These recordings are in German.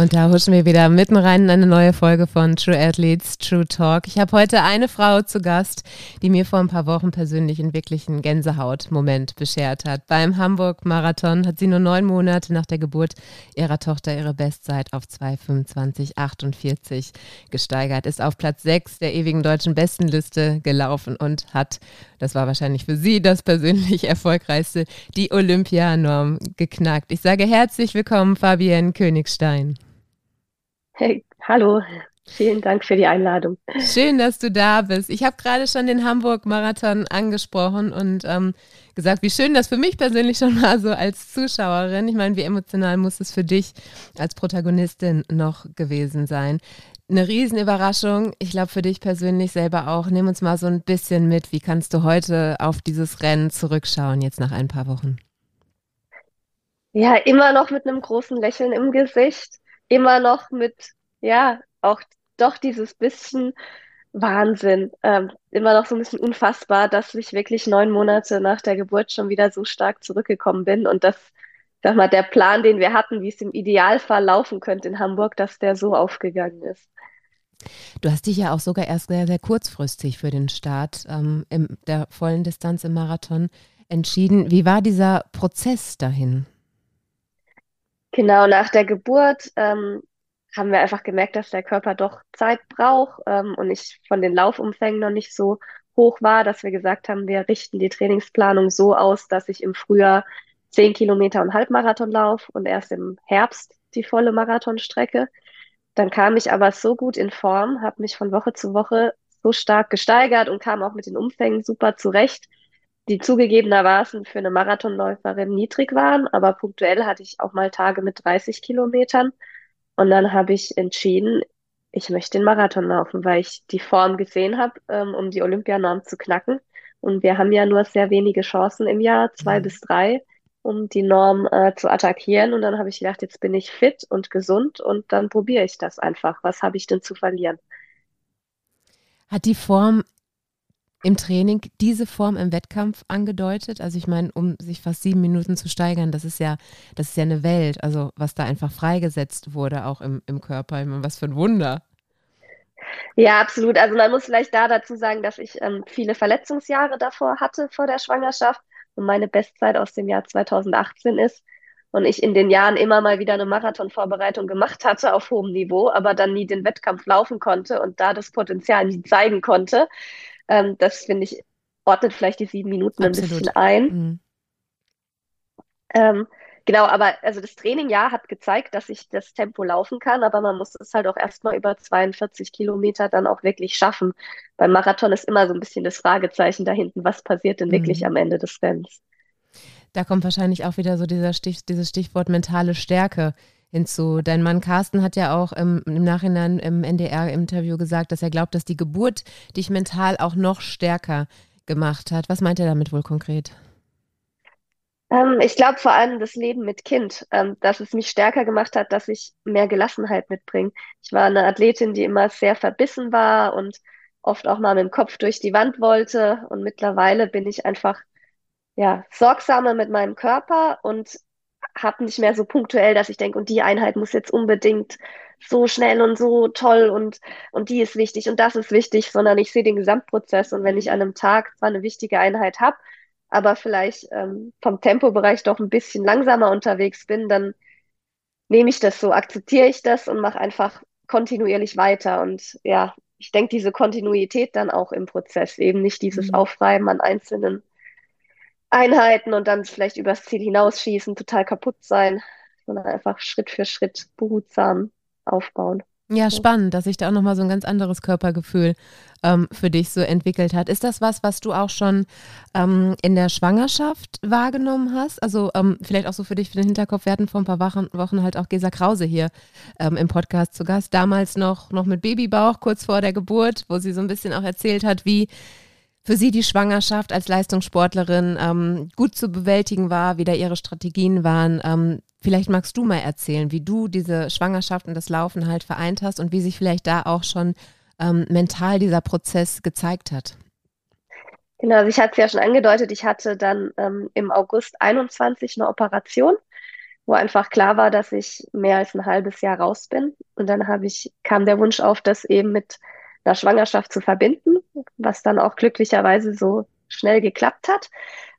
Und da huschen wir wieder mitten rein in eine neue Folge von True Athletes, True Talk. Ich habe heute eine Frau zu Gast, die mir vor ein paar Wochen persönlich einen wirklichen Gänsehaut-Moment beschert hat. Beim Hamburg-Marathon hat sie nur neun Monate nach der Geburt ihrer Tochter ihre Bestzeit auf 2,25,48 gesteigert, ist auf Platz 6 der ewigen deutschen Bestenliste gelaufen und hat, das war wahrscheinlich für sie das persönlich erfolgreichste, die Olympianorm geknackt. Ich sage herzlich willkommen, Fabienne Königstein. Hey, hallo. Vielen Dank für die Einladung. Schön, dass du da bist. Ich habe gerade schon den Hamburg-Marathon angesprochen und ähm, gesagt, wie schön das für mich persönlich schon war, so als Zuschauerin. Ich meine, wie emotional muss es für dich als Protagonistin noch gewesen sein? Eine Riesenüberraschung. Ich glaube, für dich persönlich selber auch. Nimm uns mal so ein bisschen mit. Wie kannst du heute auf dieses Rennen zurückschauen, jetzt nach ein paar Wochen? Ja, immer noch mit einem großen Lächeln im Gesicht immer noch mit, ja, auch doch dieses bisschen Wahnsinn, ähm, immer noch so ein bisschen unfassbar, dass ich wirklich neun Monate nach der Geburt schon wieder so stark zurückgekommen bin und dass, sag mal, der Plan, den wir hatten, wie es im Idealfall laufen könnte in Hamburg, dass der so aufgegangen ist. Du hast dich ja auch sogar erst sehr, sehr kurzfristig für den Start ähm, in der vollen Distanz im Marathon entschieden. Wie war dieser Prozess dahin? Genau, nach der Geburt ähm, haben wir einfach gemerkt, dass der Körper doch Zeit braucht ähm, und ich von den Laufumfängen noch nicht so hoch war, dass wir gesagt haben, wir richten die Trainingsplanung so aus, dass ich im Frühjahr zehn Kilometer und Halbmarathon laufe und erst im Herbst die volle Marathonstrecke. Dann kam ich aber so gut in Form, habe mich von Woche zu Woche so stark gesteigert und kam auch mit den Umfängen super zurecht, die zugegebenermaßen für eine Marathonläuferin niedrig waren, aber punktuell hatte ich auch mal Tage mit 30 Kilometern. Und dann habe ich entschieden, ich möchte den Marathon laufen, weil ich die Form gesehen habe, ähm, um die Olympianorm zu knacken. Und wir haben ja nur sehr wenige Chancen im Jahr, zwei mhm. bis drei, um die Norm äh, zu attackieren. Und dann habe ich gedacht, jetzt bin ich fit und gesund und dann probiere ich das einfach. Was habe ich denn zu verlieren? Hat die Form im Training diese Form im Wettkampf angedeutet? Also ich meine, um sich fast sieben Minuten zu steigern, das ist ja, das ist ja eine Welt, also was da einfach freigesetzt wurde, auch im, im Körper. Ich meine, was für ein Wunder. Ja, absolut. Also man muss vielleicht da dazu sagen, dass ich ähm, viele Verletzungsjahre davor hatte, vor der Schwangerschaft und meine Bestzeit aus dem Jahr 2018 ist. Und ich in den Jahren immer mal wieder eine Marathonvorbereitung gemacht hatte auf hohem Niveau, aber dann nie den Wettkampf laufen konnte und da das Potenzial nie zeigen konnte. Ähm, das finde ich, ordnet vielleicht die sieben Minuten Absolut. ein bisschen ein. Mhm. Ähm, genau, aber also das Training ja hat gezeigt, dass ich das Tempo laufen kann, aber man muss es halt auch erstmal über 42 Kilometer dann auch wirklich schaffen. Beim Marathon ist immer so ein bisschen das Fragezeichen da hinten, was passiert denn mhm. wirklich am Ende des Rennens. Da kommt wahrscheinlich auch wieder so dieser Stich, dieses Stichwort mentale Stärke hinzu. Dein Mann Carsten hat ja auch im, im Nachhinein im NDR-Interview gesagt, dass er glaubt, dass die Geburt dich mental auch noch stärker gemacht hat. Was meint er damit wohl konkret? Ähm, ich glaube vor allem das Leben mit Kind, ähm, dass es mich stärker gemacht hat, dass ich mehr Gelassenheit mitbringe. Ich war eine Athletin, die immer sehr verbissen war und oft auch mal mit dem Kopf durch die Wand wollte. Und mittlerweile bin ich einfach ja, sorgsamer mit meinem Körper und habe nicht mehr so punktuell, dass ich denke, und die Einheit muss jetzt unbedingt so schnell und so toll und, und die ist wichtig und das ist wichtig, sondern ich sehe den Gesamtprozess und wenn ich an einem Tag zwar eine wichtige Einheit habe, aber vielleicht ähm, vom Tempobereich doch ein bisschen langsamer unterwegs bin, dann nehme ich das so, akzeptiere ich das und mache einfach kontinuierlich weiter. Und ja, ich denke, diese Kontinuität dann auch im Prozess, eben nicht dieses mhm. Aufreiben an einzelnen Einheiten und dann vielleicht übers Ziel hinausschießen, total kaputt sein, sondern einfach Schritt für Schritt behutsam aufbauen. Ja, spannend, dass sich da auch nochmal so ein ganz anderes Körpergefühl ähm, für dich so entwickelt hat. Ist das was, was du auch schon ähm, in der Schwangerschaft wahrgenommen hast? Also ähm, vielleicht auch so für dich für den Hinterkopf. Wir hatten vor ein paar Wochen, Wochen halt auch Gesa Krause hier ähm, im Podcast zu Gast. Damals noch, noch mit Babybauch, kurz vor der Geburt, wo sie so ein bisschen auch erzählt hat, wie für sie die Schwangerschaft als Leistungssportlerin ähm, gut zu bewältigen war, wie da ihre Strategien waren. Ähm, vielleicht magst du mal erzählen, wie du diese Schwangerschaft und das Laufen halt vereint hast und wie sich vielleicht da auch schon ähm, mental dieser Prozess gezeigt hat. Genau, also ich hatte es ja schon angedeutet, ich hatte dann ähm, im August 21 eine Operation, wo einfach klar war, dass ich mehr als ein halbes Jahr raus bin. Und dann ich, kam der Wunsch auf, das eben mit einer Schwangerschaft zu verbinden, was dann auch glücklicherweise so schnell geklappt hat.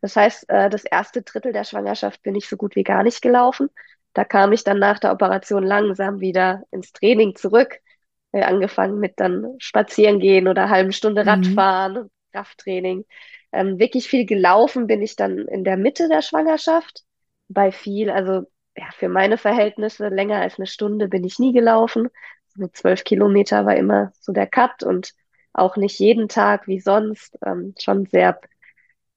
Das heißt, äh, das erste Drittel der Schwangerschaft bin ich so gut wie gar nicht gelaufen. Da kam ich dann nach der Operation langsam wieder ins Training zurück. Angefangen mit dann spazieren gehen oder halben Stunde mhm. Radfahren, mhm. Krafttraining. Ähm, wirklich viel gelaufen bin ich dann in der Mitte der Schwangerschaft. Bei viel, also ja, für meine Verhältnisse länger als eine Stunde bin ich nie gelaufen. So zwölf Kilometer war immer so der Cut und auch nicht jeden Tag wie sonst. Ähm, schon sehr,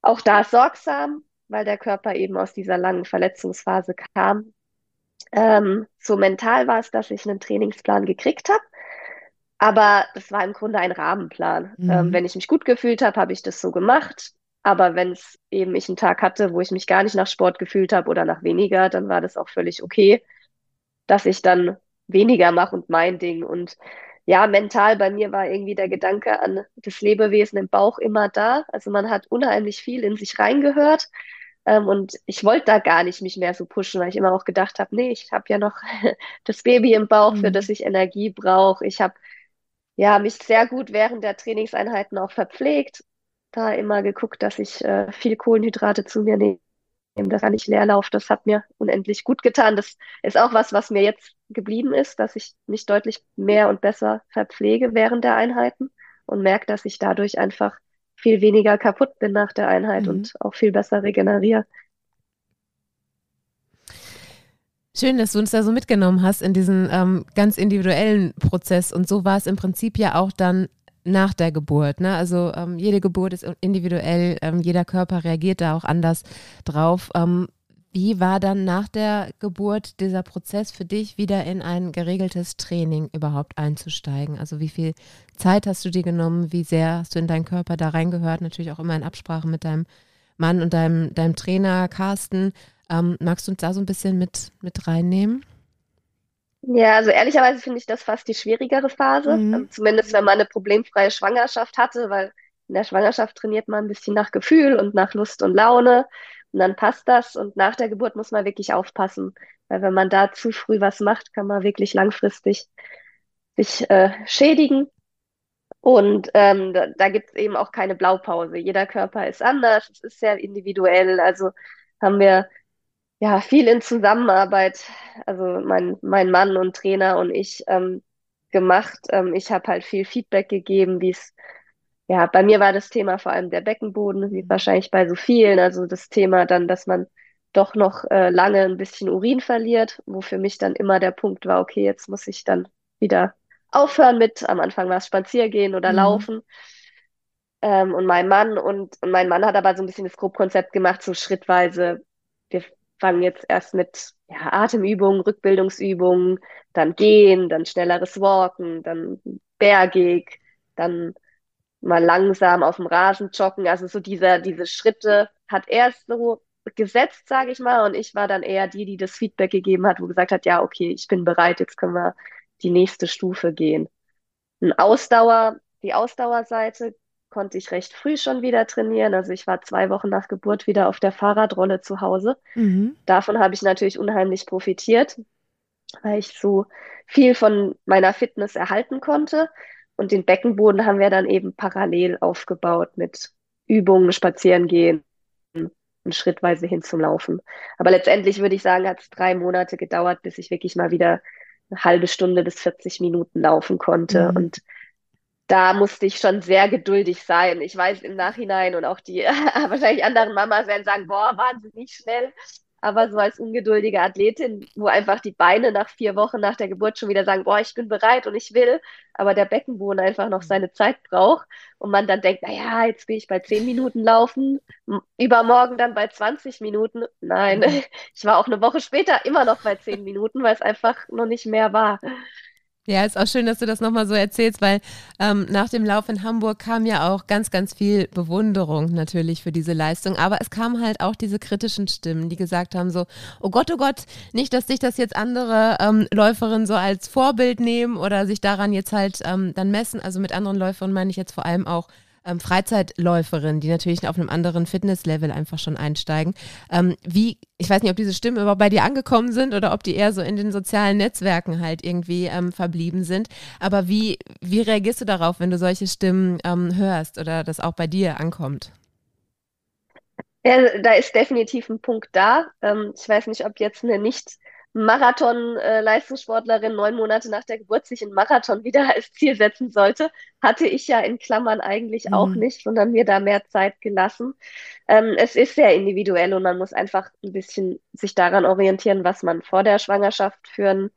auch da sorgsam, weil der Körper eben aus dieser langen Verletzungsphase kam. Ähm, so mental war es, dass ich einen Trainingsplan gekriegt habe. Aber das war im Grunde ein Rahmenplan. Mhm. Ähm, wenn ich mich gut gefühlt habe, habe ich das so gemacht. Aber wenn es eben ich einen Tag hatte, wo ich mich gar nicht nach Sport gefühlt habe oder nach weniger, dann war das auch völlig okay, dass ich dann weniger mache und mein Ding. Und ja, mental bei mir war irgendwie der Gedanke an das Lebewesen im Bauch immer da. Also man hat unheimlich viel in sich reingehört. Ähm, und ich wollte da gar nicht mich mehr so pushen, weil ich immer auch gedacht habe, nee, ich habe ja noch das Baby im Bauch, für mhm. das ich Energie brauche. Ich habe ja mich sehr gut während der Trainingseinheiten auch verpflegt da immer geguckt, dass ich äh, viel Kohlenhydrate zu mir nehme, dass ich nicht leer laufe. Das hat mir unendlich gut getan. Das ist auch was, was mir jetzt geblieben ist, dass ich mich deutlich mehr und besser verpflege während der Einheiten und merke, dass ich dadurch einfach viel weniger kaputt bin nach der Einheit mhm. und auch viel besser regeneriere. Schön, dass du uns da so mitgenommen hast in diesen ähm, ganz individuellen Prozess. Und so war es im Prinzip ja auch dann nach der Geburt. Ne? Also ähm, jede Geburt ist individuell, ähm, jeder Körper reagiert da auch anders drauf. Ähm, wie war dann nach der Geburt dieser Prozess für dich, wieder in ein geregeltes Training überhaupt einzusteigen? Also wie viel Zeit hast du dir genommen? Wie sehr hast du in deinen Körper da reingehört? Natürlich auch immer in Absprache mit deinem Mann und deinem, deinem Trainer Carsten. Ähm, magst du uns da so ein bisschen mit, mit reinnehmen? Ja, also ehrlicherweise finde ich das fast die schwierigere Phase. Mhm. Also zumindest wenn man eine problemfreie Schwangerschaft hatte, weil in der Schwangerschaft trainiert man ein bisschen nach Gefühl und nach Lust und Laune und dann passt das. Und nach der Geburt muss man wirklich aufpassen, weil wenn man da zu früh was macht, kann man wirklich langfristig sich äh, schädigen. Und ähm, da, da gibt es eben auch keine Blaupause. Jeder Körper ist anders, es ist sehr individuell. Also haben wir ja, viel in Zusammenarbeit, also mein, mein Mann und Trainer und ich ähm, gemacht. Ähm, ich habe halt viel Feedback gegeben, wie es, ja, bei mir war das Thema vor allem der Beckenboden, wie wahrscheinlich bei so vielen. Also das Thema dann, dass man doch noch äh, lange ein bisschen Urin verliert, wo für mich dann immer der Punkt war, okay, jetzt muss ich dann wieder aufhören mit, am Anfang war es Spaziergehen oder mhm. Laufen. Ähm, und mein Mann und, und mein Mann hat aber so ein bisschen das Grobkonzept gemacht, so schrittweise. Wir fangen jetzt erst mit ja, Atemübungen, Rückbildungsübungen, dann gehen, dann schnelleres Walken, dann bergig, dann mal langsam auf dem Rasen joggen. Also so dieser, diese Schritte hat er so gesetzt, sage ich mal, und ich war dann eher die, die das Feedback gegeben hat, wo gesagt hat, ja, okay, ich bin bereit, jetzt können wir die nächste Stufe gehen. Ein Ausdauer, die Ausdauerseite konnte ich recht früh schon wieder trainieren. Also ich war zwei Wochen nach Geburt wieder auf der Fahrradrolle zu Hause. Mhm. Davon habe ich natürlich unheimlich profitiert, weil ich so viel von meiner Fitness erhalten konnte. Und den Beckenboden haben wir dann eben parallel aufgebaut mit Übungen, Spazieren gehen und schrittweise hin zum Laufen. Aber letztendlich würde ich sagen, hat es drei Monate gedauert, bis ich wirklich mal wieder eine halbe Stunde bis 40 Minuten laufen konnte. Mhm. Und da musste ich schon sehr geduldig sein. Ich weiß im Nachhinein und auch die wahrscheinlich anderen Mamas werden sagen, boah, wahnsinnig schnell. Aber so als ungeduldige Athletin, wo einfach die Beine nach vier Wochen nach der Geburt schon wieder sagen, boah, ich bin bereit und ich will, aber der Beckenboden einfach noch seine Zeit braucht und man dann denkt, naja, jetzt bin ich bei zehn Minuten laufen, übermorgen dann bei 20 Minuten. Nein, mhm. ich war auch eine Woche später immer noch bei zehn Minuten, weil es einfach noch nicht mehr war. Ja, ist auch schön, dass du das nochmal so erzählst, weil ähm, nach dem Lauf in Hamburg kam ja auch ganz, ganz viel Bewunderung natürlich für diese Leistung. Aber es kamen halt auch diese kritischen Stimmen, die gesagt haben so, oh Gott, oh Gott, nicht, dass sich das jetzt andere ähm, Läuferinnen so als Vorbild nehmen oder sich daran jetzt halt ähm, dann messen. Also mit anderen Läuferinnen meine ich jetzt vor allem auch ähm, Freizeitläuferinnen, die natürlich auf einem anderen Fitnesslevel einfach schon einsteigen. Ähm, wie, ich weiß nicht, ob diese Stimmen überhaupt bei dir angekommen sind oder ob die eher so in den sozialen Netzwerken halt irgendwie ähm, verblieben sind. Aber wie, wie reagierst du darauf, wenn du solche Stimmen ähm, hörst oder das auch bei dir ankommt? Ja, da ist definitiv ein Punkt da. Ähm, ich weiß nicht, ob jetzt eine nicht Marathon-Leistungssportlerin neun Monate nach der Geburt sich einen Marathon wieder als Ziel setzen sollte, hatte ich ja in Klammern eigentlich mhm. auch nicht, sondern mir da mehr Zeit gelassen. Ähm, es ist sehr individuell und man muss einfach ein bisschen sich daran orientieren, was man vor der Schwangerschaft für ein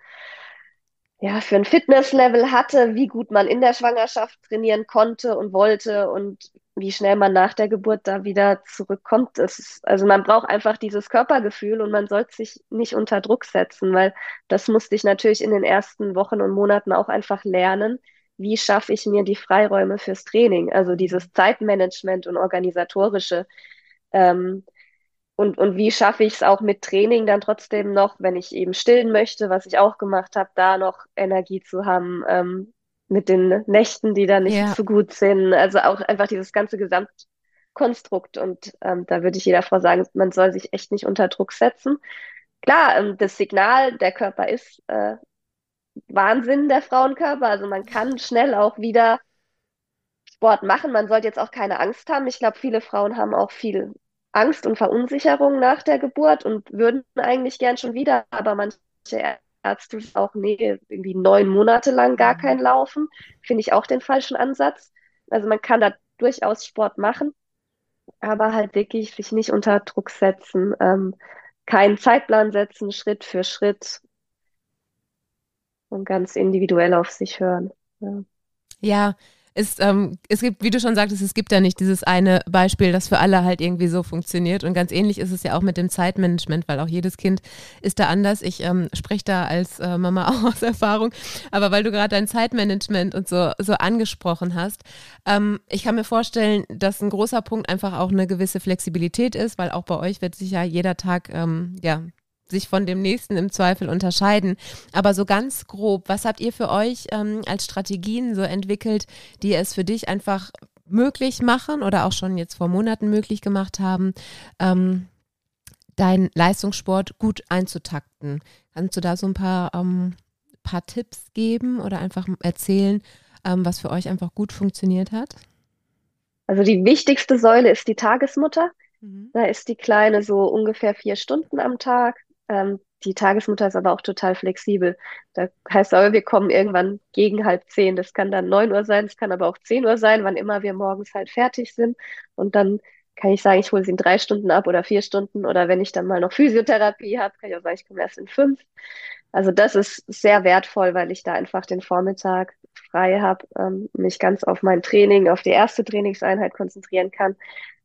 ja, für ein Fitnesslevel hatte, wie gut man in der Schwangerschaft trainieren konnte und wollte und wie schnell man nach der Geburt da wieder zurückkommt. Ist, also man braucht einfach dieses Körpergefühl und man sollte sich nicht unter Druck setzen, weil das musste ich natürlich in den ersten Wochen und Monaten auch einfach lernen. Wie schaffe ich mir die Freiräume fürs Training? Also dieses Zeitmanagement und organisatorische. Ähm, und, und wie schaffe ich es auch mit Training dann trotzdem noch, wenn ich eben stillen möchte, was ich auch gemacht habe, da noch Energie zu haben, ähm, mit den Nächten, die da nicht ja. so gut sind. Also auch einfach dieses ganze Gesamtkonstrukt. Und ähm, da würde ich jeder Frau sagen, man soll sich echt nicht unter Druck setzen. Klar, ähm, das Signal, der Körper ist äh, Wahnsinn, der Frauenkörper. Also man kann schnell auch wieder Sport machen. Man sollte jetzt auch keine Angst haben. Ich glaube, viele Frauen haben auch viel Angst und Verunsicherung nach der Geburt und würden eigentlich gern schon wieder, aber manche Ärzte auch, nee, irgendwie neun Monate lang gar mhm. kein Laufen. Finde ich auch den falschen Ansatz. Also man kann da durchaus Sport machen, aber halt wirklich sich nicht unter Druck setzen, ähm, keinen Zeitplan setzen, Schritt für Schritt und ganz individuell auf sich hören. Ja. ja ist, ähm, es gibt, wie du schon sagtest, es gibt ja nicht dieses eine Beispiel, das für alle halt irgendwie so funktioniert. Und ganz ähnlich ist es ja auch mit dem Zeitmanagement, weil auch jedes Kind ist da anders. Ich ähm, spreche da als äh, Mama auch aus Erfahrung. Aber weil du gerade dein Zeitmanagement und so, so angesprochen hast, ähm, ich kann mir vorstellen, dass ein großer Punkt einfach auch eine gewisse Flexibilität ist, weil auch bei euch wird sich ja jeder Tag ähm, ja, sich von dem nächsten im Zweifel unterscheiden. Aber so ganz grob, was habt ihr für euch ähm, als Strategien so entwickelt, die es für dich einfach möglich machen oder auch schon jetzt vor Monaten möglich gemacht haben, ähm, deinen Leistungssport gut einzutakten? Kannst du da so ein paar, ähm, paar Tipps geben oder einfach erzählen, ähm, was für euch einfach gut funktioniert hat? Also die wichtigste Säule ist die Tagesmutter. Mhm. Da ist die Kleine so ungefähr vier Stunden am Tag. Ähm, die Tagesmutter ist aber auch total flexibel. Da heißt aber, wir kommen irgendwann gegen halb zehn. Das kann dann neun Uhr sein, es kann aber auch zehn Uhr sein, wann immer wir morgens halt fertig sind. Und dann kann ich sagen, ich hole sie in drei Stunden ab oder vier Stunden. Oder wenn ich dann mal noch Physiotherapie habe, kann ich auch sagen, ich komme erst in fünf. Also das ist sehr wertvoll, weil ich da einfach den Vormittag frei habe, ähm, mich ganz auf mein Training, auf die erste Trainingseinheit konzentrieren kann.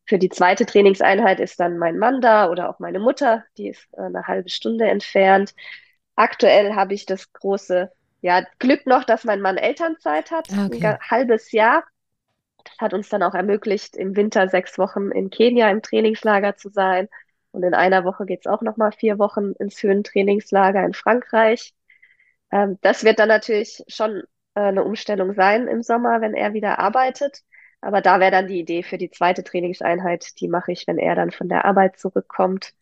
Für die zweite Trainingseinheit ist dann mein Mann da oder auch meine Mutter, die ist äh, eine halbe Stunde entfernt. Aktuell habe ich das große ja, Glück noch, dass mein Mann Elternzeit hat, okay. ein halbes Jahr. Das hat uns dann auch ermöglicht, im Winter sechs Wochen in Kenia im Trainingslager zu sein. Und in einer Woche geht es auch nochmal vier Wochen ins Höhentrainingslager in Frankreich. Ähm, das wird dann natürlich schon äh, eine Umstellung sein im Sommer, wenn er wieder arbeitet. Aber da wäre dann die Idee für die zweite Trainingseinheit, die mache ich, wenn er dann von der Arbeit zurückkommt.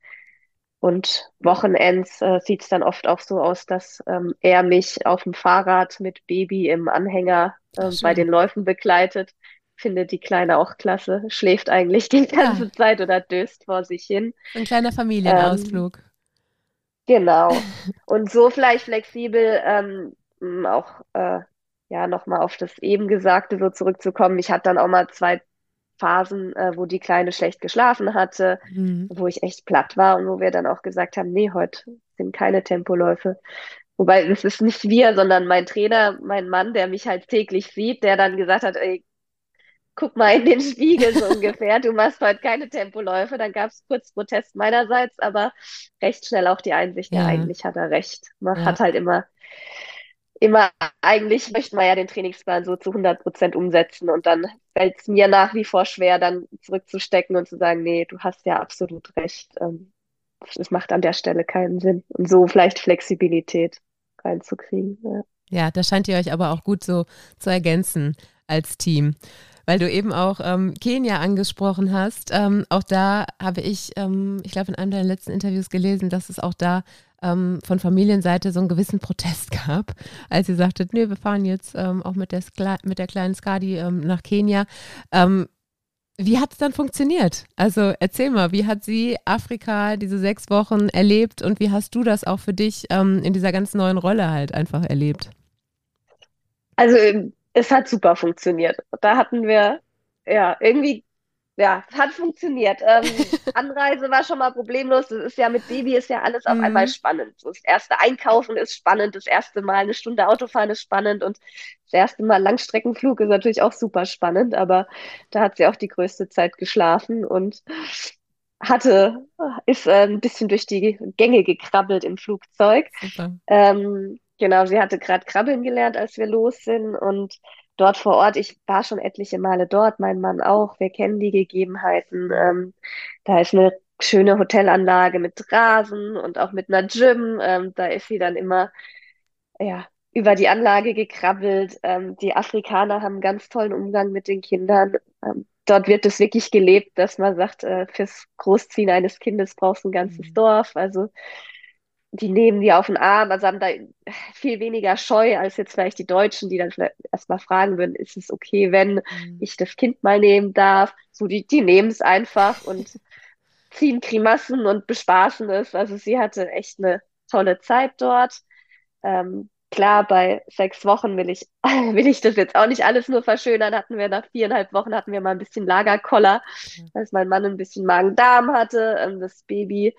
Und Wochenends äh, sieht es dann oft auch so aus, dass ähm, er mich auf dem Fahrrad mit Baby im Anhänger äh, bei den Läufen begleitet. Findet die Kleine auch klasse, schläft eigentlich die ganze ja. Zeit oder döst vor sich hin. Ein kleiner Familienausflug. Ähm, genau. Und so vielleicht flexibel ähm, auch äh, ja, nochmal auf das eben Gesagte so zurückzukommen. Ich hatte dann auch mal zwei Phasen, äh, wo die Kleine schlecht geschlafen hatte, mhm. wo ich echt platt war und wo wir dann auch gesagt haben, nee, heute sind keine Tempoläufe. Wobei, das ist nicht wir, sondern mein Trainer, mein Mann, der mich halt täglich sieht, der dann gesagt hat, ey, guck mal in den Spiegel so ungefähr, du machst heute keine Tempoläufe. Dann gab es kurz Protest meinerseits, aber recht schnell auch die Einsicht, ja, eigentlich hat er recht. Man ja. hat halt immer immer, eigentlich möchte man ja den Trainingsplan so zu 100 Prozent umsetzen und dann fällt es mir nach wie vor schwer, dann zurückzustecken und zu sagen, nee, du hast ja absolut recht. Ähm, es macht an der Stelle keinen Sinn. Und so vielleicht Flexibilität reinzukriegen. Ja. ja, da scheint ihr euch aber auch gut so zu ergänzen als Team weil du eben auch ähm, Kenia angesprochen hast. Ähm, auch da habe ich, ähm, ich glaube, in einem deiner letzten Interviews gelesen, dass es auch da ähm, von Familienseite so einen gewissen Protest gab, als ihr sagtet, nee, wir fahren jetzt ähm, auch mit der, mit der kleinen Skadi ähm, nach Kenia. wie hat es dann funktioniert? Also erzähl mal, wie hat sie Afrika diese sechs Wochen erlebt und wie hast du das auch für dich in dieser ganz neuen Rolle halt einfach erlebt? Also es hat super funktioniert. Da hatten wir, ja, irgendwie, ja, hat funktioniert. Ähm, Anreise war schon mal problemlos. Das ist ja mit Baby ist ja alles auf mhm. einmal spannend. Das erste Einkaufen ist spannend, das erste Mal eine Stunde Autofahren ist spannend und das erste Mal Langstreckenflug ist natürlich auch super spannend, aber da hat sie auch die größte Zeit geschlafen und hatte, ist äh, ein bisschen durch die Gänge gekrabbelt im Flugzeug. Ähm, Genau, sie hatte gerade krabbeln gelernt, als wir los sind und dort vor Ort, ich war schon etliche Male dort, mein Mann auch, wir kennen die Gegebenheiten. Ähm, da ist eine schöne Hotelanlage mit Rasen und auch mit einer Gym. Ähm, da ist sie dann immer ja, über die Anlage gekrabbelt. Ähm, die Afrikaner haben einen ganz tollen Umgang mit den Kindern. Ähm, dort wird es wirklich gelebt, dass man sagt, äh, fürs Großziehen eines Kindes brauchst du ein ganzes mhm. Dorf. Also die nehmen die auf den Arm, also haben da viel weniger Scheu als jetzt vielleicht die Deutschen, die dann vielleicht erstmal fragen würden, ist es okay, wenn mhm. ich das Kind mal nehmen darf? So, die, die nehmen es einfach und ziehen Grimassen und bespaßen es. Also sie hatte echt eine tolle Zeit dort. Ähm, klar, bei sechs Wochen will ich, will ich das jetzt auch nicht alles nur verschönern. Hatten wir nach viereinhalb Wochen hatten wir mal ein bisschen Lagerkoller, mhm. als mein Mann ein bisschen Magen-Darm hatte. Ähm, das Baby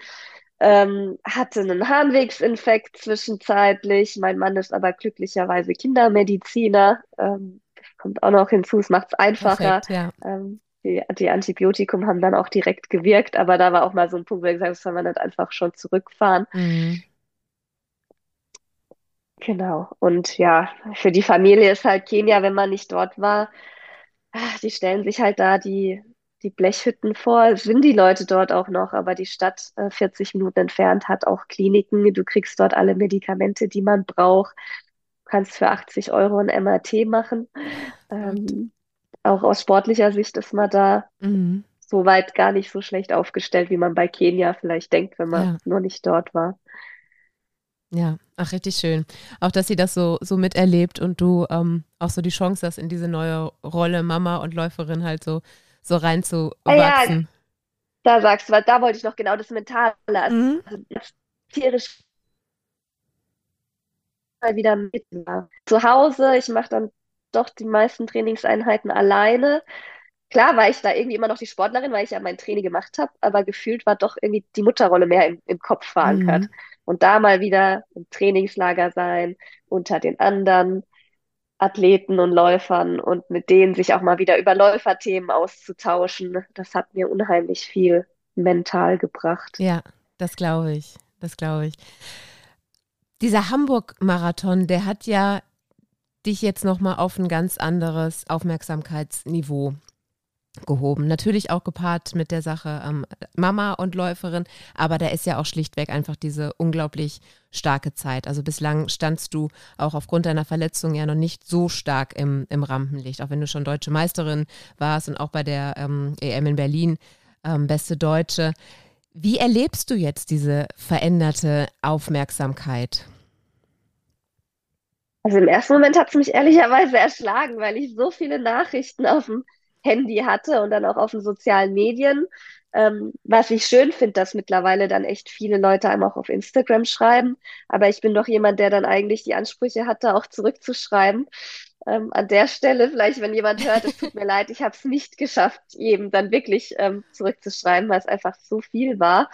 ähm, hatte einen Harnwegsinfekt zwischenzeitlich. Mein Mann ist aber glücklicherweise Kindermediziner. Ähm, das kommt auch noch hinzu, es macht es einfacher. Perfekt, ja. ähm, die, die Antibiotikum haben dann auch direkt gewirkt, aber da war auch mal so ein Punkt, wo ich gesagt habe, soll man nicht einfach schon zurückfahren. Mhm. Genau. Und ja, für die Familie ist halt Kenia, wenn man nicht dort war, ach, die stellen sich halt da die die Blechhütten vor, sind die Leute dort auch noch, aber die Stadt äh, 40 Minuten entfernt hat auch Kliniken. Du kriegst dort alle Medikamente, die man braucht. Du kannst für 80 Euro ein MRT machen. Ähm, auch aus sportlicher Sicht ist man da mhm. soweit gar nicht so schlecht aufgestellt, wie man bei Kenia vielleicht denkt, wenn man ja. nur nicht dort war. Ja, ach, richtig schön. Auch, dass sie das so, so miterlebt und du ähm, auch so die Chance hast, in diese neue Rolle Mama und Läuferin halt so so reinzuwachsen. Ja, da sagst du, da wollte ich noch genau das Mentale, also mhm. das tierisch mal wieder mit. Zu Hause, ich mache dann doch die meisten Trainingseinheiten alleine. Klar war ich da irgendwie immer noch die Sportlerin, weil ich ja mein Training gemacht habe, aber gefühlt war doch irgendwie die Mutterrolle mehr im, im Kopf verankert. Mhm. Und da mal wieder im Trainingslager sein, unter den anderen, Athleten und Läufern und mit denen sich auch mal wieder über Läuferthemen auszutauschen. Das hat mir unheimlich viel mental gebracht. Ja, das glaube ich. Das glaube ich. Dieser Hamburg-Marathon, der hat ja dich jetzt nochmal auf ein ganz anderes Aufmerksamkeitsniveau gehoben. Natürlich auch gepaart mit der Sache ähm, Mama und Läuferin, aber da ist ja auch schlichtweg einfach diese unglaublich starke Zeit. Also bislang standst du auch aufgrund deiner Verletzung ja noch nicht so stark im, im Rampenlicht, auch wenn du schon deutsche Meisterin warst und auch bei der ähm, EM in Berlin ähm, beste Deutsche. Wie erlebst du jetzt diese veränderte Aufmerksamkeit? Also im ersten Moment hat es mich ehrlicherweise erschlagen, weil ich so viele Nachrichten auf dem Handy hatte und dann auch auf den sozialen Medien. Ähm, was ich schön finde, dass mittlerweile dann echt viele Leute einem auch auf Instagram schreiben. Aber ich bin doch jemand, der dann eigentlich die Ansprüche hatte, auch zurückzuschreiben. Ähm, an der Stelle, vielleicht, wenn jemand hört, es tut mir leid, ich habe es nicht geschafft, jedem dann wirklich ähm, zurückzuschreiben, weil es einfach so viel war.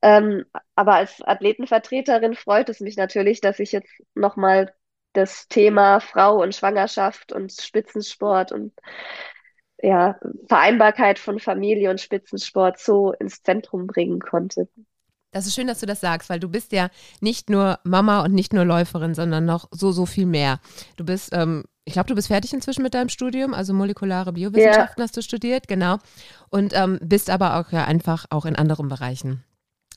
Ähm, aber als Athletenvertreterin freut es mich natürlich, dass ich jetzt nochmal das Thema Frau und Schwangerschaft und Spitzensport und ja, Vereinbarkeit von Familie und Spitzensport so ins Zentrum bringen konnte. Das ist schön, dass du das sagst, weil du bist ja nicht nur Mama und nicht nur Läuferin, sondern noch so, so viel mehr. Du bist, ähm, ich glaube, du bist fertig inzwischen mit deinem Studium, also molekulare Biowissenschaften ja. hast du studiert, genau. Und ähm, bist aber auch ja einfach auch in anderen Bereichen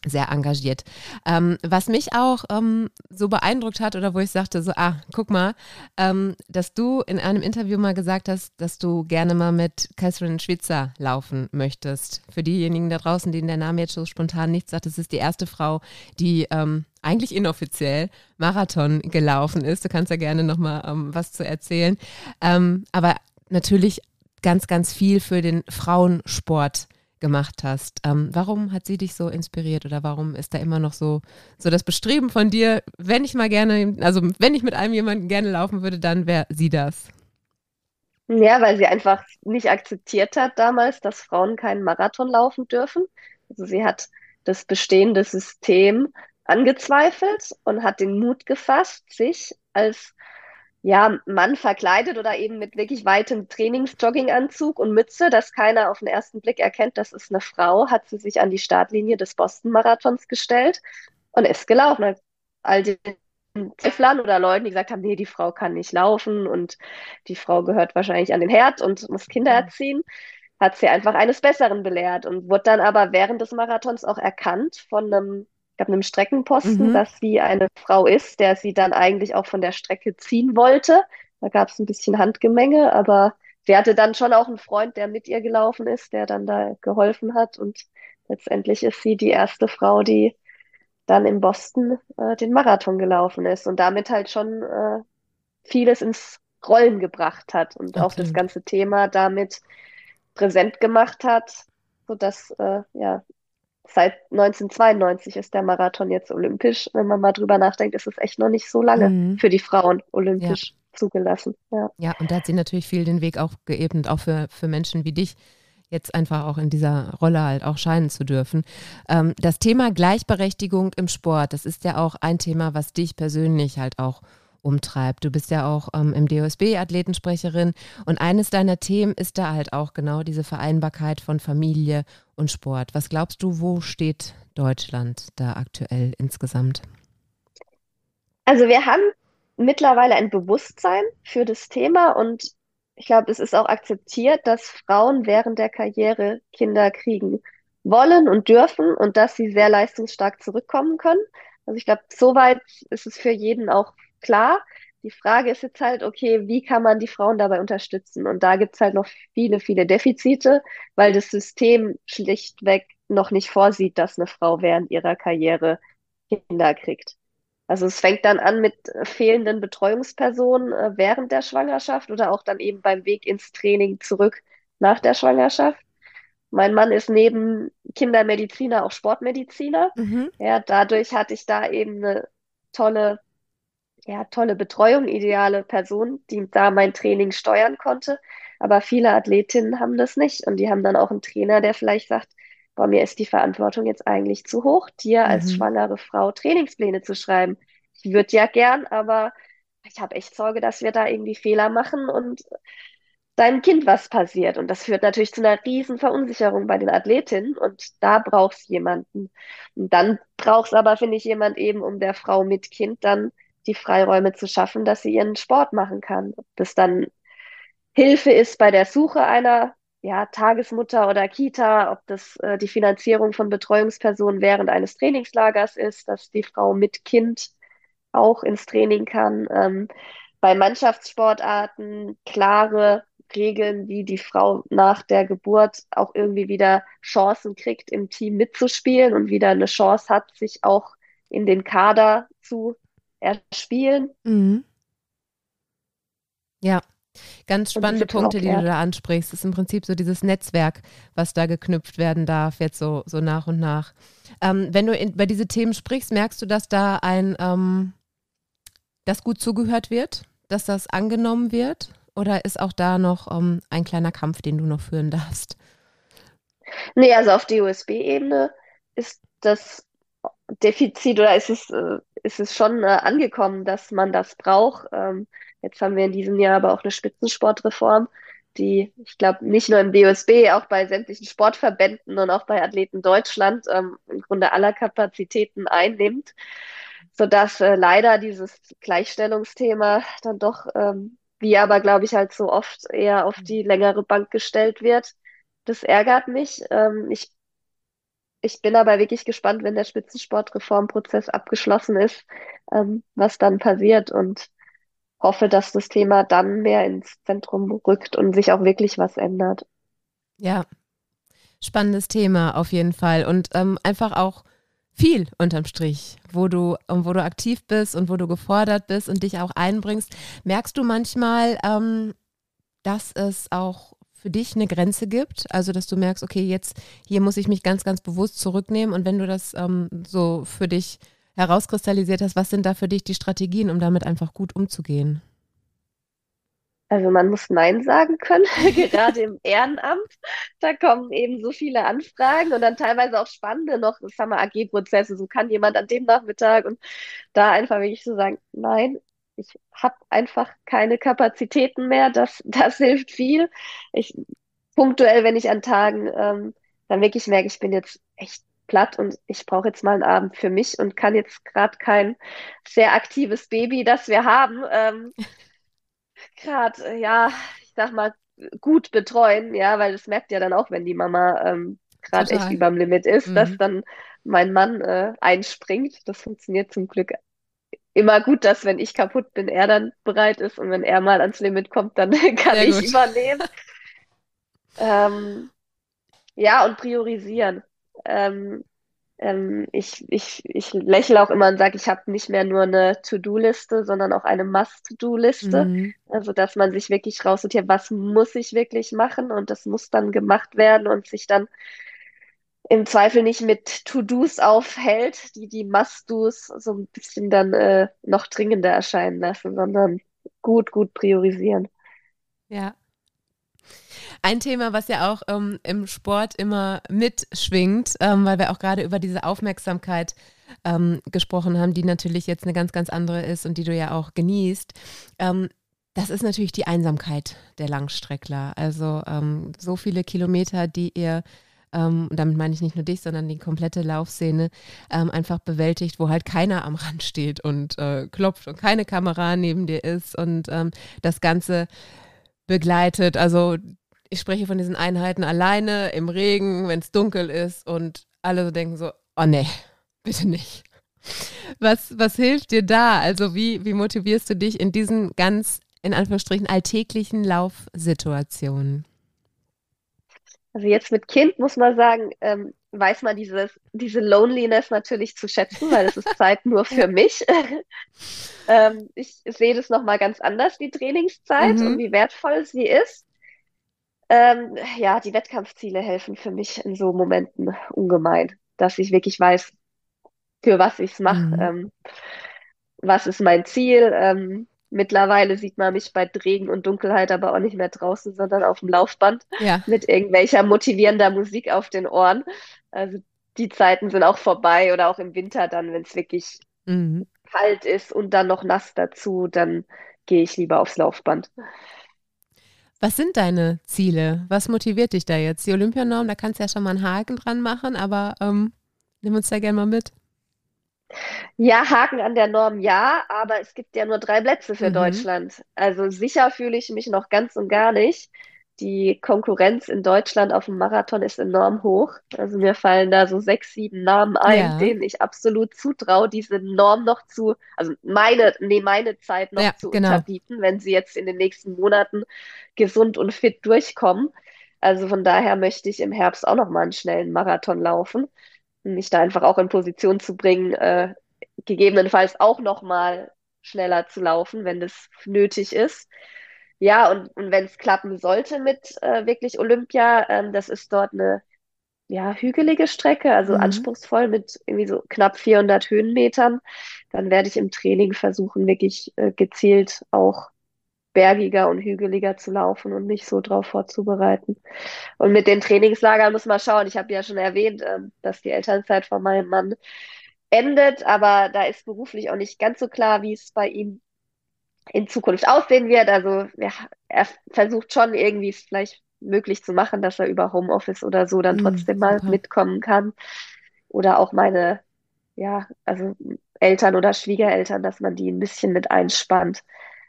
sehr engagiert. Ähm, was mich auch ähm, so beeindruckt hat oder wo ich sagte, so, ah, guck mal, ähm, dass du in einem Interview mal gesagt hast, dass du gerne mal mit Catherine Schwitzer laufen möchtest. Für diejenigen da draußen, denen der Name jetzt so spontan nichts sagt, das ist die erste Frau, die ähm, eigentlich inoffiziell Marathon gelaufen ist. Du kannst ja gerne nochmal ähm, was zu erzählen. Ähm, aber natürlich ganz, ganz viel für den Frauensport gemacht hast. Ähm, warum hat sie dich so inspiriert oder warum ist da immer noch so, so das Bestreben von dir, wenn ich mal gerne, also wenn ich mit einem jemanden gerne laufen würde, dann wäre sie das? Ja, weil sie einfach nicht akzeptiert hat damals, dass Frauen keinen Marathon laufen dürfen. Also sie hat das bestehende System angezweifelt und hat den Mut gefasst, sich als ja, Mann verkleidet oder eben mit wirklich weitem Trainingsjogginganzug und Mütze, dass keiner auf den ersten Blick erkennt, das ist eine Frau, hat sie sich an die Startlinie des Boston-Marathons gestellt und ist gelaufen. All den Zweiflern oder Leuten, die gesagt haben, nee, die Frau kann nicht laufen und die Frau gehört wahrscheinlich an den Herd und muss Kinder erziehen, hat sie einfach eines Besseren belehrt und wurde dann aber während des Marathons auch erkannt von einem ich glaube, einem Streckenposten, mhm. dass sie eine Frau ist, der sie dann eigentlich auch von der Strecke ziehen wollte. Da gab es ein bisschen Handgemenge, aber sie hatte dann schon auch einen Freund, der mit ihr gelaufen ist, der dann da geholfen hat. Und letztendlich ist sie die erste Frau, die dann in Boston äh, den Marathon gelaufen ist und damit halt schon äh, vieles ins Rollen gebracht hat und okay. auch das ganze Thema damit präsent gemacht hat, sodass äh, ja seit 1992 ist der Marathon jetzt olympisch. Wenn man mal drüber nachdenkt, ist es echt noch nicht so lange mhm. für die Frauen olympisch ja. zugelassen. Ja. ja, und da hat sie natürlich viel den Weg auch geebnet, auch für, für Menschen wie dich jetzt einfach auch in dieser Rolle halt auch scheinen zu dürfen. Ähm, das Thema Gleichberechtigung im Sport, das ist ja auch ein Thema, was dich persönlich halt auch umtreibt. Du bist ja auch ähm, im DOSB Athletensprecherin und eines deiner Themen ist da halt auch genau diese Vereinbarkeit von Familie und Sport. Was glaubst du, wo steht Deutschland da aktuell insgesamt? Also wir haben mittlerweile ein Bewusstsein für das Thema und ich glaube, es ist auch akzeptiert, dass Frauen während der Karriere Kinder kriegen wollen und dürfen und dass sie sehr leistungsstark zurückkommen können. Also ich glaube, soweit ist es für jeden auch klar. Die Frage ist jetzt halt, okay, wie kann man die Frauen dabei unterstützen? Und da gibt es halt noch viele, viele Defizite, weil das System schlichtweg noch nicht vorsieht, dass eine Frau während ihrer Karriere Kinder kriegt. Also es fängt dann an mit fehlenden Betreuungspersonen äh, während der Schwangerschaft oder auch dann eben beim Weg ins Training zurück nach der Schwangerschaft. Mein Mann ist neben Kindermediziner auch Sportmediziner. Mhm. Ja, dadurch hatte ich da eben eine tolle ja, tolle Betreuung, ideale Person, die da mein Training steuern konnte. Aber viele Athletinnen haben das nicht und die haben dann auch einen Trainer, der vielleicht sagt, boah, mir ist die Verantwortung jetzt eigentlich zu hoch, dir mhm. als schwangere Frau Trainingspläne zu schreiben. Ich würde ja gern, aber ich habe echt Sorge, dass wir da irgendwie Fehler machen und deinem Kind was passiert. Und das führt natürlich zu einer riesen Verunsicherung bei den Athletinnen und da brauchst jemanden. Und dann brauchst aber, finde ich, jemand eben, um der Frau mit Kind dann die Freiräume zu schaffen, dass sie ihren Sport machen kann. Ob das dann Hilfe ist bei der Suche einer ja, Tagesmutter oder Kita, ob das äh, die Finanzierung von Betreuungspersonen während eines Trainingslagers ist, dass die Frau mit Kind auch ins Training kann. Ähm, bei Mannschaftssportarten klare Regeln, wie die Frau nach der Geburt auch irgendwie wieder Chancen kriegt, im Team mitzuspielen und wieder eine Chance hat, sich auch in den Kader zu erspielen. Mhm. Ja. Ganz spannende Punkte, die du da ansprichst. Das ist im Prinzip so dieses Netzwerk, was da geknüpft werden darf, jetzt so, so nach und nach. Ähm, wenn du in, bei diese Themen sprichst, merkst du, dass da ein, ähm, dass gut zugehört wird, dass das angenommen wird? Oder ist auch da noch ähm, ein kleiner Kampf, den du noch führen darfst? Nee, also auf die USB-Ebene ist das Defizit oder ist es, äh, ist es schon äh, angekommen, dass man das braucht. Ähm, jetzt haben wir in diesem Jahr aber auch eine Spitzensportreform, die, ich glaube, nicht nur im DOSB, auch bei sämtlichen Sportverbänden und auch bei Athleten Deutschland ähm, im Grunde aller Kapazitäten einnimmt, sodass äh, leider dieses Gleichstellungsthema dann doch, ähm, wie aber, glaube ich, halt so oft eher auf die längere Bank gestellt wird. Das ärgert mich. Ähm, ich ich bin aber wirklich gespannt, wenn der Spitzensportreformprozess abgeschlossen ist, ähm, was dann passiert und hoffe, dass das Thema dann mehr ins Zentrum rückt und sich auch wirklich was ändert. Ja, spannendes Thema auf jeden Fall und ähm, einfach auch viel unterm Strich, wo du, wo du aktiv bist und wo du gefordert bist und dich auch einbringst. Merkst du manchmal, ähm, dass es auch für dich eine Grenze gibt? Also, dass du merkst, okay, jetzt hier muss ich mich ganz, ganz bewusst zurücknehmen und wenn du das ähm, so für dich herauskristallisiert hast, was sind da für dich die Strategien, um damit einfach gut umzugehen? Also man muss Nein sagen können, gerade im Ehrenamt. Da kommen eben so viele Anfragen und dann teilweise auch spannende noch, das haben wir AG-Prozesse, so kann jemand an dem Nachmittag und da einfach wirklich so sagen, nein, ich habe einfach keine Kapazitäten mehr. Das, das hilft viel. Ich punktuell, wenn ich an Tagen ähm, dann wirklich merke, ich bin jetzt echt platt und ich brauche jetzt mal einen Abend für mich und kann jetzt gerade kein sehr aktives Baby, das wir haben, ähm, gerade, äh, ja, ich sag mal, gut betreuen, ja, weil das merkt ja dann auch, wenn die Mama ähm, gerade echt überm Limit ist, mhm. dass dann mein Mann äh, einspringt. Das funktioniert zum Glück immer gut, dass wenn ich kaputt bin, er dann bereit ist und wenn er mal ans Limit kommt, dann kann Sehr ich gut. übernehmen. ähm, ja, und priorisieren. Ähm, ähm, ich, ich, ich lächle auch immer und sage, ich habe nicht mehr nur eine To-Do-Liste, sondern auch eine Must-Do-Liste. Mhm. Also, dass man sich wirklich raussortiert, was muss ich wirklich machen und das muss dann gemacht werden und sich dann im Zweifel nicht mit To-Dos aufhält, die die Must-Dos so ein bisschen dann äh, noch dringender erscheinen lassen, sondern gut, gut priorisieren. Ja. Ein Thema, was ja auch ähm, im Sport immer mitschwingt, ähm, weil wir auch gerade über diese Aufmerksamkeit ähm, gesprochen haben, die natürlich jetzt eine ganz, ganz andere ist und die du ja auch genießt. Ähm, das ist natürlich die Einsamkeit der Langstreckler. Also ähm, so viele Kilometer, die ihr ähm, und damit meine ich nicht nur dich, sondern die komplette Laufszene, ähm, einfach bewältigt, wo halt keiner am Rand steht und äh, klopft und keine Kamera neben dir ist und ähm, das Ganze begleitet. Also ich spreche von diesen Einheiten alleine im Regen, wenn es dunkel ist und alle so denken so, oh nee, bitte nicht. Was, was hilft dir da? Also wie, wie motivierst du dich in diesen ganz, in Anführungsstrichen, alltäglichen Laufsituationen? Also jetzt mit Kind muss man sagen, ähm, weiß man dieses, diese Loneliness natürlich zu schätzen, weil es ist Zeit nur für mich. ähm, ich sehe das nochmal ganz anders, die Trainingszeit mhm. und wie wertvoll sie ist. Ähm, ja, die Wettkampfziele helfen für mich in so Momenten ungemein, dass ich wirklich weiß, für was ich es mache, mhm. Ähm, was ist mein Ziel, ähm, Mittlerweile sieht man mich bei Regen und Dunkelheit aber auch nicht mehr draußen, sondern auf dem Laufband ja. mit irgendwelcher motivierender Musik auf den Ohren. Also die Zeiten sind auch vorbei oder auch im Winter dann, wenn es wirklich mhm. kalt ist und dann noch nass dazu, dann gehe ich lieber aufs Laufband. Was sind deine Ziele? Was motiviert dich da jetzt? Die Olympianorm, da kannst du ja schon mal einen Haken dran machen, aber ähm, nimm uns da gerne mal mit. Ja, Haken an der Norm ja, aber es gibt ja nur drei Plätze für mhm. Deutschland. Also sicher fühle ich mich noch ganz und gar nicht. Die Konkurrenz in Deutschland auf dem Marathon ist enorm hoch. Also mir fallen da so sechs, sieben Namen ein, ja. denen ich absolut zutraue, diese Norm noch zu, also meine, nee, meine Zeit noch ja, zu genau. unterbieten, wenn sie jetzt in den nächsten Monaten gesund und fit durchkommen. Also von daher möchte ich im Herbst auch noch mal einen schnellen Marathon laufen mich da einfach auch in Position zu bringen, äh, gegebenenfalls auch nochmal schneller zu laufen, wenn das nötig ist. Ja, und, und wenn es klappen sollte mit äh, wirklich Olympia, ähm, das ist dort eine ja, hügelige Strecke, also mhm. anspruchsvoll mit irgendwie so knapp 400 Höhenmetern, dann werde ich im Training versuchen, wirklich äh, gezielt auch bergiger und hügeliger zu laufen und mich so drauf vorzubereiten. Und mit den Trainingslagern muss man schauen. Ich habe ja schon erwähnt, ähm, dass die Elternzeit von meinem Mann endet, aber da ist beruflich auch nicht ganz so klar, wie es bei ihm in Zukunft aussehen wird. Also ja, er versucht schon irgendwie es vielleicht möglich zu machen, dass er über Homeoffice oder so dann mm, trotzdem mal super. mitkommen kann. Oder auch meine, ja, also Eltern oder Schwiegereltern, dass man die ein bisschen mit einspannt.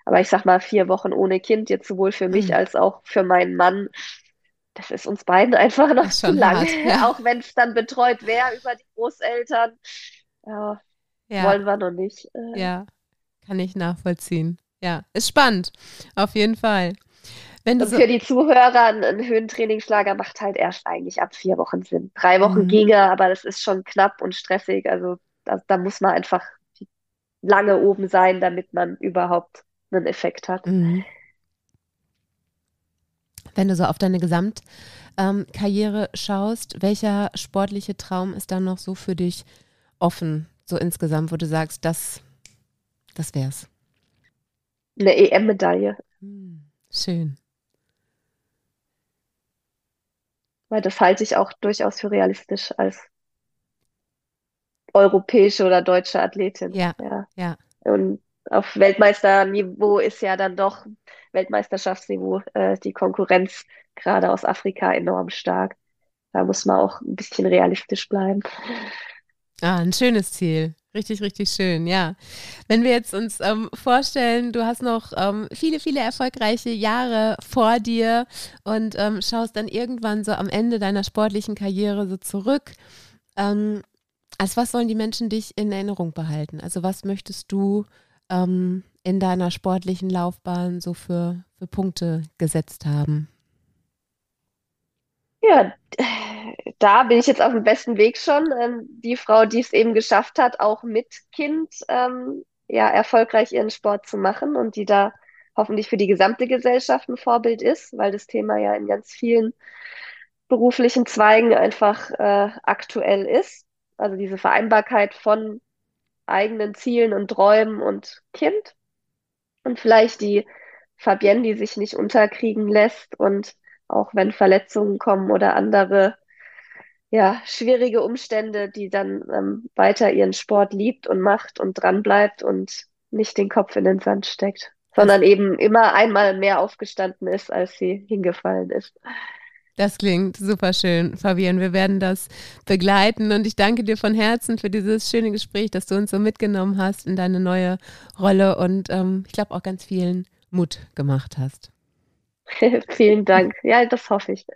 Aber ich sag mal, vier Wochen ohne Kind, jetzt sowohl für mich mhm. als auch für meinen Mann, das ist uns beiden einfach noch zu lang. Hart, ja. Auch wenn es dann betreut wäre über die Großeltern. Ja, ja. wollen wir noch nicht. Äh. Ja, kann ich nachvollziehen. Ja, ist spannend, auf jeden Fall. Wenn und so für die Zuhörer, ein Höhentrainingslager macht halt erst eigentlich ab vier Wochen Sinn. Drei Wochen mhm. ginge, aber das ist schon knapp und stressig. Also da, da muss man einfach lange oben sein, damit man überhaupt einen Effekt hat. Mhm. Wenn du so auf deine Gesamtkarriere ähm, schaust, welcher sportliche Traum ist dann noch so für dich offen, so insgesamt, wo du sagst, das, das wär's? Eine EM-Medaille. Hm, schön. Weil das halte ich auch durchaus für realistisch als europäische oder deutsche Athletin. Ja, ja. ja. Und auf Weltmeisterniveau ist ja dann doch Weltmeisterschaftsniveau äh, die Konkurrenz gerade aus Afrika enorm stark. Da muss man auch ein bisschen realistisch bleiben. Ah, ein schönes Ziel. Richtig, richtig schön, ja. Wenn wir jetzt uns ähm, vorstellen, du hast noch ähm, viele, viele erfolgreiche Jahre vor dir und ähm, schaust dann irgendwann so am Ende deiner sportlichen Karriere so zurück. Ähm, als was sollen die Menschen dich in Erinnerung behalten? Also was möchtest du ähm, in deiner sportlichen Laufbahn so für, für Punkte gesetzt haben? Ja, da bin ich jetzt auf dem besten Weg schon. Ähm, die Frau, die es eben geschafft hat, auch mit Kind ähm, ja, erfolgreich ihren Sport zu machen und die da hoffentlich für die gesamte Gesellschaft ein Vorbild ist, weil das Thema ja in ganz vielen beruflichen Zweigen einfach äh, aktuell ist. Also diese Vereinbarkeit von eigenen Zielen und Träumen und Kind. Und vielleicht die Fabienne, die sich nicht unterkriegen lässt und auch wenn Verletzungen kommen oder andere ja, schwierige Umstände, die dann ähm, weiter ihren Sport liebt und macht und dran bleibt und nicht den Kopf in den Sand steckt, sondern eben immer einmal mehr aufgestanden ist, als sie hingefallen ist. Das klingt super schön, Fabian. Wir werden das begleiten und ich danke dir von Herzen für dieses schöne Gespräch, dass du uns so mitgenommen hast in deine neue Rolle und ähm, ich glaube auch ganz vielen Mut gemacht hast. Vielen Dank. Ja, das hoffe ich.